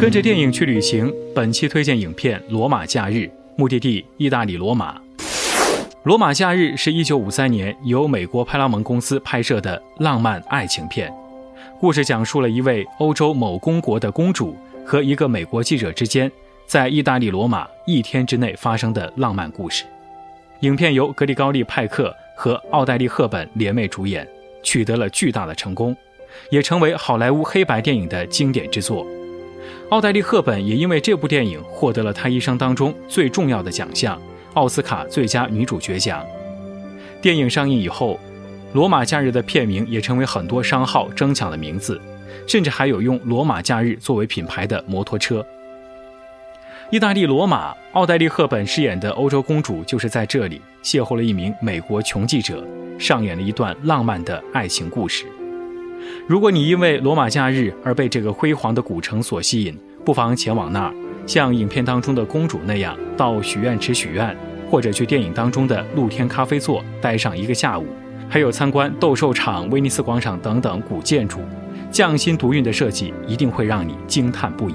跟着电影去旅行，本期推荐影片《罗马假日》，目的地意大利罗马。《罗马假日》是一九五三年由美国派拉蒙公司拍摄的浪漫爱情片，故事讲述了一位欧洲某公国的公主和一个美国记者之间。在意大利罗马一天之内发生的浪漫故事，影片由格里高利·派克和奥黛丽·赫本联袂主演，取得了巨大的成功，也成为好莱坞黑白电影的经典之作。奥黛丽·赫本也因为这部电影获得了她一生当中最重要的奖项——奥斯卡最佳女主角奖。电影上映以后，《罗马假日》的片名也成为很多商号争抢的名字，甚至还有用“罗马假日”作为品牌的摩托车。意大利罗马，奥黛丽·赫本饰演的欧洲公主就是在这里邂逅了一名美国穷记者，上演了一段浪漫的爱情故事。如果你因为罗马假日而被这个辉煌的古城所吸引，不妨前往那儿，像影片当中的公主那样到许愿池许愿，或者去电影当中的露天咖啡座待上一个下午，还有参观斗兽场、威尼斯广场等等古建筑，匠心独运的设计一定会让你惊叹不已。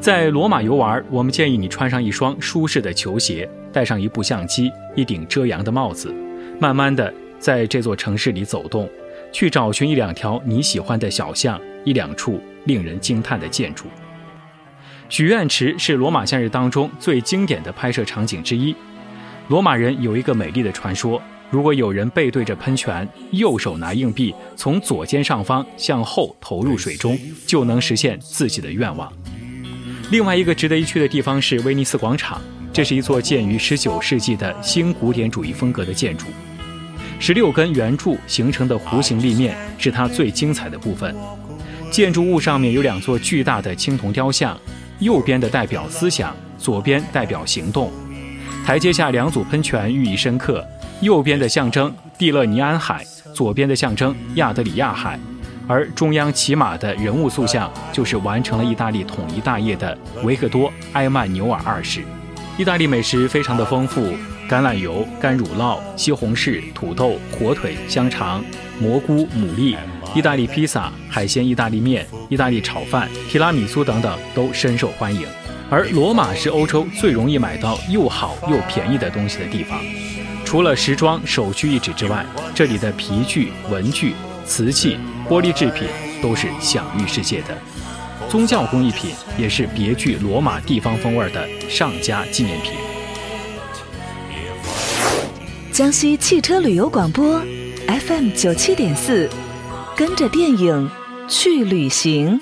在罗马游玩，我们建议你穿上一双舒适的球鞋，带上一部相机，一顶遮阳的帽子，慢慢的在这座城市里走动，去找寻一两条你喜欢的小巷，一两处令人惊叹的建筑。许愿池是罗马假日当中最经典的拍摄场景之一。罗马人有一个美丽的传说：如果有人背对着喷泉，右手拿硬币，从左肩上方向后投入水中，就能实现自己的愿望。另外一个值得一去的地方是威尼斯广场，这是一座建于19世纪的新古典主义风格的建筑。十六根圆柱形成的弧形立面是它最精彩的部分。建筑物上面有两座巨大的青铜雕像，右边的代表思想，左边代表行动。台阶下两组喷泉寓意深刻，右边的象征蒂勒尼安海，左边的象征亚得里亚海。而中央骑马的人物塑像，就是完成了意大利统一大业的维克多·埃曼纽尔二世。意大利美食非常的丰富，橄榄油、干乳酪、西红柿、土豆、火腿、香肠、蘑菇、牡蛎、意大利披萨、海鲜意大利面、意大利炒饭、提拉米苏等等都深受欢迎。而罗马是欧洲最容易买到又好又便宜的东西的地方。除了时装首屈一指之外，这里的皮具、文具、瓷器。玻璃制品都是享誉世界的，宗教工艺品也是别具罗马地方风味的上佳纪念品。江西汽车旅游广播，FM 九七点四，跟着电影去旅行。